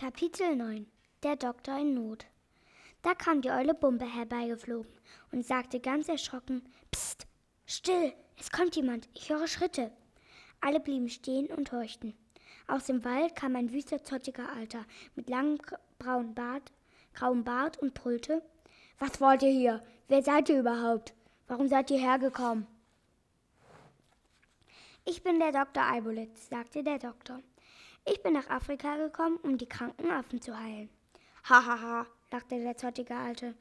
Kapitel 9 Der Doktor in Not Da kam die Eule Bumpe herbeigeflogen und sagte ganz erschrocken: Psst, still, es kommt jemand, ich höre Schritte. Alle blieben stehen und horchten. Aus dem Wald kam ein wüster, zottiger Alter mit langem braunen Bart, grauem Bart und brüllte: Was wollt ihr hier? Wer seid ihr überhaupt? Warum seid ihr hergekommen? Ich bin der Doktor Eibolitz, sagte der Doktor. Ich bin nach Afrika gekommen, um die kranken Affen zu heilen. Hahaha, ha, ha, lachte der zottige Alte.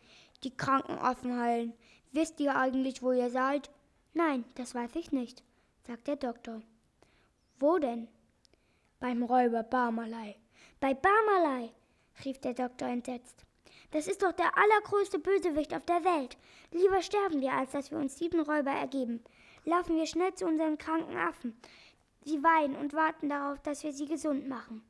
Die kranken Affen heilen. Wisst ihr eigentlich, wo ihr seid? Nein, das weiß ich nicht, sagte der Doktor. Wo denn? Beim Räuber Barmalei. Bei Barmalei, rief der Doktor entsetzt. Das ist doch der allergrößte Bösewicht auf der Welt. Lieber sterben wir, als dass wir uns diesem Räuber ergeben. Laufen wir schnell zu unseren kranken Affen. Sie weinen und warten darauf, dass wir sie gesund machen.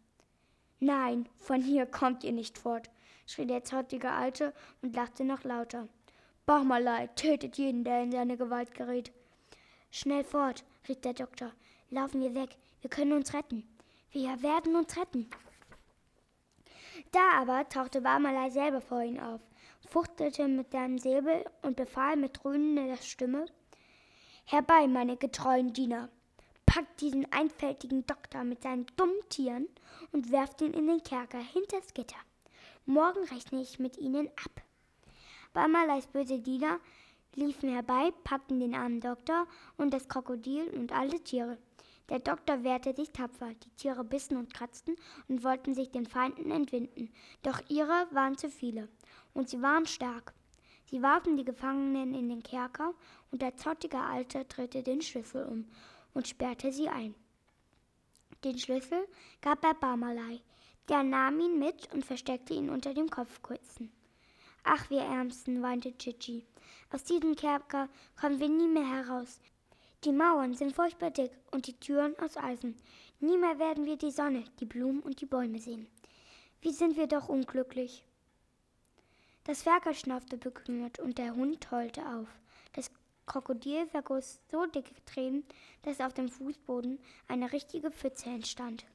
Nein, von hier kommt ihr nicht fort, schrie der zottige Alte und lachte noch lauter. Bachmalei tötet jeden, der in seine Gewalt gerät. Schnell fort, rief der Doktor. Laufen wir weg, wir können uns retten. Wir werden uns retten. Da aber tauchte Barmalei selber vor ihn auf, fuchtelte mit seinem Säbel und befahl mit dröhnender Stimme Herbei, meine getreuen Diener, packt diesen einfältigen Doktor mit seinen dummen Tieren und werft ihn in den Kerker hinters Gitter. Morgen rechne ich mit ihnen ab. Barmaleis böse Diener liefen herbei, packten den armen Doktor und das Krokodil und alle Tiere. Der Doktor wehrte sich tapfer, die Tiere bissen und kratzten und wollten sich den Feinden entwinden, doch ihre waren zu viele, und sie waren stark. Sie warfen die Gefangenen in den Kerker, und der zottige Alte drehte den Schlüssel um und sperrte sie ein. Den Schlüssel gab er Barmalei. Der nahm ihn mit und versteckte ihn unter dem Kopfkissen. Ach, wir Ärmsten, weinte Chichi. Aus diesem Kerker kommen wir nie mehr heraus. Die Mauern sind furchtbar dick und die Türen aus Eisen. Nie mehr werden wir die Sonne, die Blumen und die Bäume sehen. Wie sind wir doch unglücklich. Das Ferkel schnaufte bekümmert und der Hund heulte auf. Das Krokodil vergoss so dicke Tränen, dass auf dem Fußboden eine richtige Pfütze entstand.